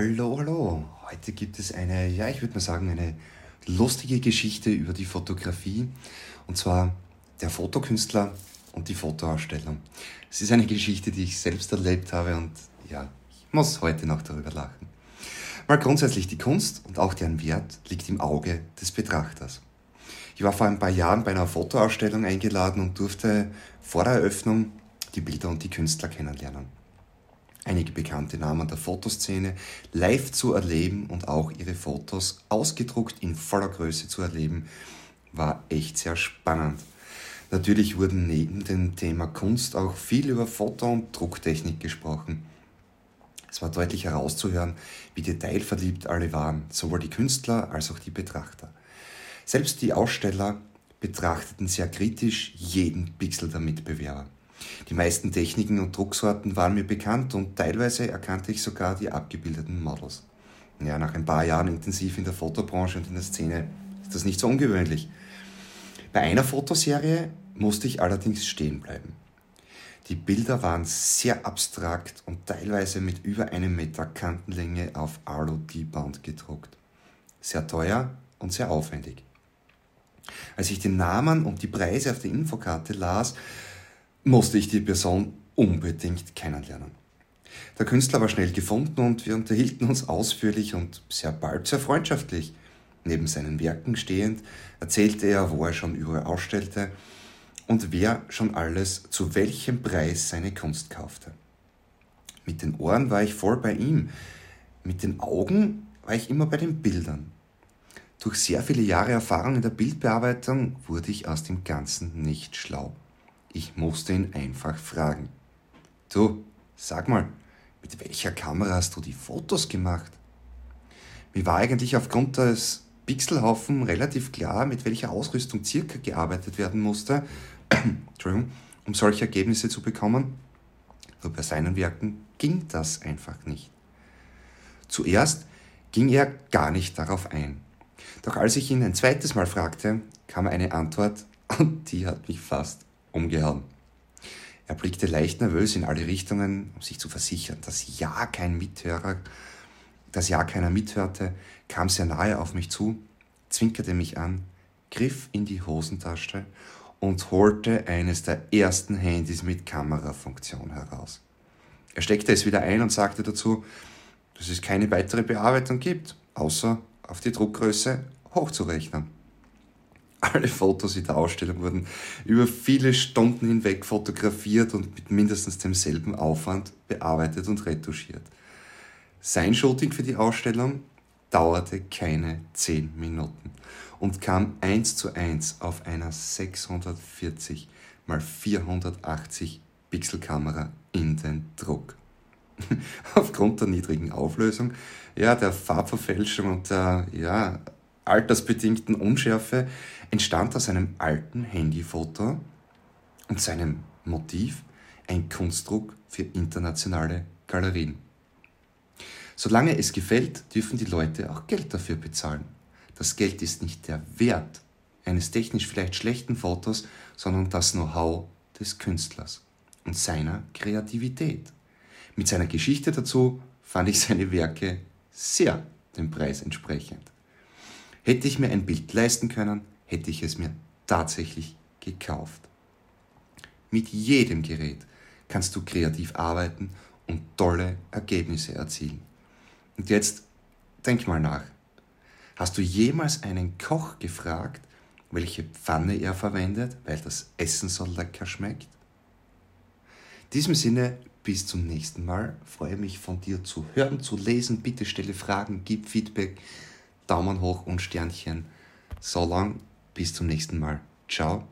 Hallo, hallo. Heute gibt es eine, ja, ich würde mal sagen, eine lustige Geschichte über die Fotografie. Und zwar der Fotokünstler und die Fotoausstellung. Es ist eine Geschichte, die ich selbst erlebt habe und ja, ich muss heute noch darüber lachen. Mal grundsätzlich, die Kunst und auch deren Wert liegt im Auge des Betrachters. Ich war vor ein paar Jahren bei einer Fotoausstellung eingeladen und durfte vor der Eröffnung die Bilder und die Künstler kennenlernen einige bekannte Namen der Fotoszene live zu erleben und auch ihre Fotos ausgedruckt in voller Größe zu erleben, war echt sehr spannend. Natürlich wurden neben dem Thema Kunst auch viel über Foto- und Drucktechnik gesprochen. Es war deutlich herauszuhören, wie detailverliebt alle waren, sowohl die Künstler als auch die Betrachter. Selbst die Aussteller betrachteten sehr kritisch jeden Pixel der Mitbewerber. Die meisten Techniken und Drucksorten waren mir bekannt und teilweise erkannte ich sogar die abgebildeten Models. Ja, nach ein paar Jahren intensiv in der Fotobranche und in der Szene ist das nicht so ungewöhnlich. Bei einer Fotoserie musste ich allerdings stehen bleiben. Die Bilder waren sehr abstrakt und teilweise mit über einem Meter Kantenlänge auf Alu-D-Band gedruckt. Sehr teuer und sehr aufwendig. Als ich den Namen und die Preise auf der Infokarte las, musste ich die Person unbedingt kennenlernen. Der Künstler war schnell gefunden und wir unterhielten uns ausführlich und sehr bald sehr freundschaftlich. Neben seinen Werken stehend erzählte er, wo er schon überall ausstellte und wer schon alles zu welchem Preis seine Kunst kaufte. Mit den Ohren war ich voll bei ihm, mit den Augen war ich immer bei den Bildern. Durch sehr viele Jahre Erfahrung in der Bildbearbeitung wurde ich aus dem Ganzen nicht schlau. Ich musste ihn einfach fragen. Du, sag mal, mit welcher Kamera hast du die Fotos gemacht? Mir war eigentlich aufgrund des Pixelhaufen relativ klar, mit welcher Ausrüstung circa gearbeitet werden musste, um solche Ergebnisse zu bekommen. Nur bei seinen Werken ging das einfach nicht. Zuerst ging er gar nicht darauf ein. Doch als ich ihn ein zweites Mal fragte, kam eine Antwort und die hat mich fast umgehauen. Er blickte leicht nervös in alle Richtungen, um sich zu versichern, dass ja kein Mithörer, dass ja keiner mithörte, kam sehr nahe auf mich zu, zwinkerte mich an, griff in die Hosentasche und holte eines der ersten Handys mit Kamerafunktion heraus. Er steckte es wieder ein und sagte dazu, dass es keine weitere Bearbeitung gibt, außer auf die Druckgröße hochzurechnen. Alle Fotos in der Ausstellung wurden über viele Stunden hinweg fotografiert und mit mindestens demselben Aufwand bearbeitet und retuschiert. Sein Shooting für die Ausstellung dauerte keine 10 Minuten und kam eins zu eins auf einer 640 x 480 Pixelkamera in den Druck. Aufgrund der niedrigen Auflösung, ja, der Farbverfälschung und der ja, altersbedingten Unschärfe entstand aus einem alten Handyfoto und seinem Motiv ein Kunstdruck für internationale Galerien. Solange es gefällt, dürfen die Leute auch Geld dafür bezahlen. Das Geld ist nicht der Wert eines technisch vielleicht schlechten Fotos, sondern das Know-how des Künstlers und seiner Kreativität. Mit seiner Geschichte dazu fand ich seine Werke sehr dem Preis entsprechend. Hätte ich mir ein Bild leisten können, hätte ich es mir tatsächlich gekauft. Mit jedem Gerät kannst du kreativ arbeiten und tolle Ergebnisse erzielen. Und jetzt denk mal nach. Hast du jemals einen Koch gefragt, welche Pfanne er verwendet, weil das Essen so lecker schmeckt? In diesem Sinne, bis zum nächsten Mal. Freue mich von dir zu hören, zu lesen. Bitte stelle Fragen, gib Feedback. Daumen hoch und Sternchen. So lang, bis zum nächsten Mal. Ciao,